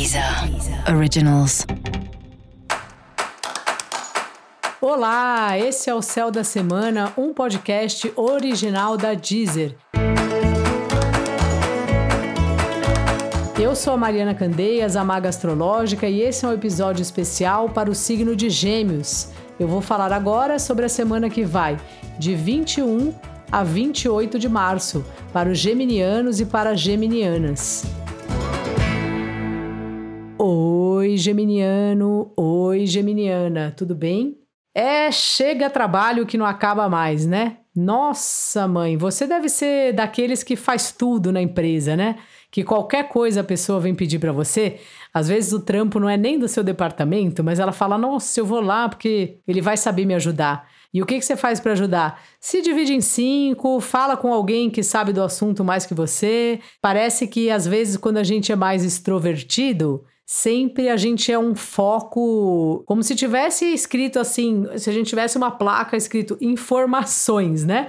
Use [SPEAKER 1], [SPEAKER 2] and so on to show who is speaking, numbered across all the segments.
[SPEAKER 1] Deezer Originals.
[SPEAKER 2] Olá, esse é o Céu da Semana, um podcast original da Deezer. Eu sou a Mariana Candeias, a Maga Astrológica, e esse é um episódio especial para o signo de Gêmeos. Eu vou falar agora sobre a semana que vai, de 21 a 28 de março, para os geminianos e para as geminianas. Oi, geminiano, oi, geminiana, tudo bem? É, chega trabalho que não acaba mais, né? Nossa, mãe, você deve ser daqueles que faz tudo na empresa, né? Que qualquer coisa a pessoa vem pedir para você. Às vezes o trampo não é nem do seu departamento, mas ela fala: "Nossa, eu vou lá porque ele vai saber me ajudar". E o que, que você faz para ajudar? Se divide em cinco, fala com alguém que sabe do assunto mais que você. Parece que às vezes, quando a gente é mais extrovertido, sempre a gente é um foco, como se tivesse escrito assim, se a gente tivesse uma placa escrito informações, né?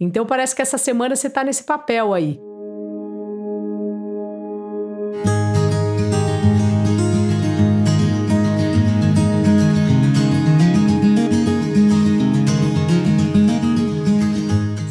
[SPEAKER 2] Então parece que essa semana você tá nesse papel aí.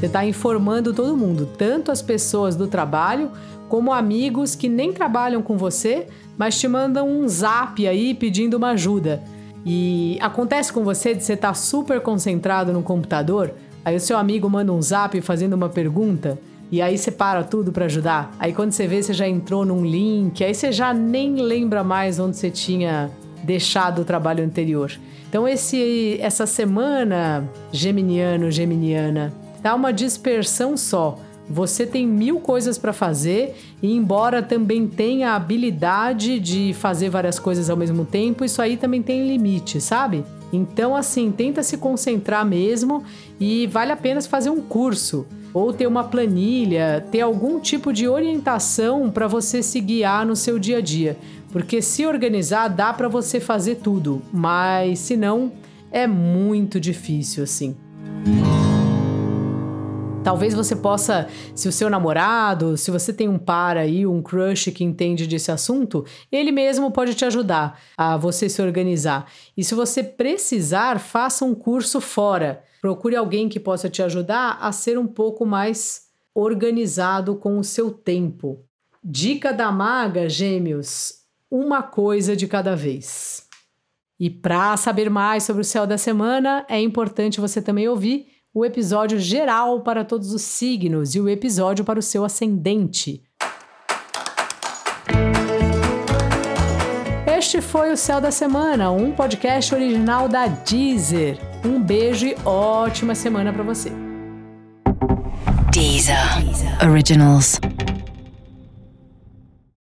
[SPEAKER 2] Você está informando todo mundo, tanto as pessoas do trabalho como amigos que nem trabalham com você, mas te mandam um zap aí pedindo uma ajuda. E acontece com você de você estar tá super concentrado no computador, aí o seu amigo manda um zap fazendo uma pergunta, e aí você para tudo para ajudar. Aí quando você vê, você já entrou num link, aí você já nem lembra mais onde você tinha deixado o trabalho anterior. Então esse essa semana geminiano, geminiana, tá uma dispersão só. Você tem mil coisas para fazer e, embora também tenha a habilidade de fazer várias coisas ao mesmo tempo, isso aí também tem limite, sabe? Então, assim, tenta se concentrar mesmo e vale a pena fazer um curso ou ter uma planilha, ter algum tipo de orientação para você se guiar no seu dia a dia. Porque se organizar dá para você fazer tudo, mas se não, é muito difícil assim. Talvez você possa, se o seu namorado, se você tem um par aí, um crush que entende desse assunto, ele mesmo pode te ajudar a você se organizar. E se você precisar, faça um curso fora. Procure alguém que possa te ajudar a ser um pouco mais organizado com o seu tempo. Dica da maga, gêmeos: uma coisa de cada vez. E para saber mais sobre o céu da semana, é importante você também ouvir o episódio geral para todos os signos e o episódio para o seu ascendente. Este foi o Céu da Semana, um podcast original da Deezer. Um beijo e ótima semana para você.
[SPEAKER 1] Deezer. Originals.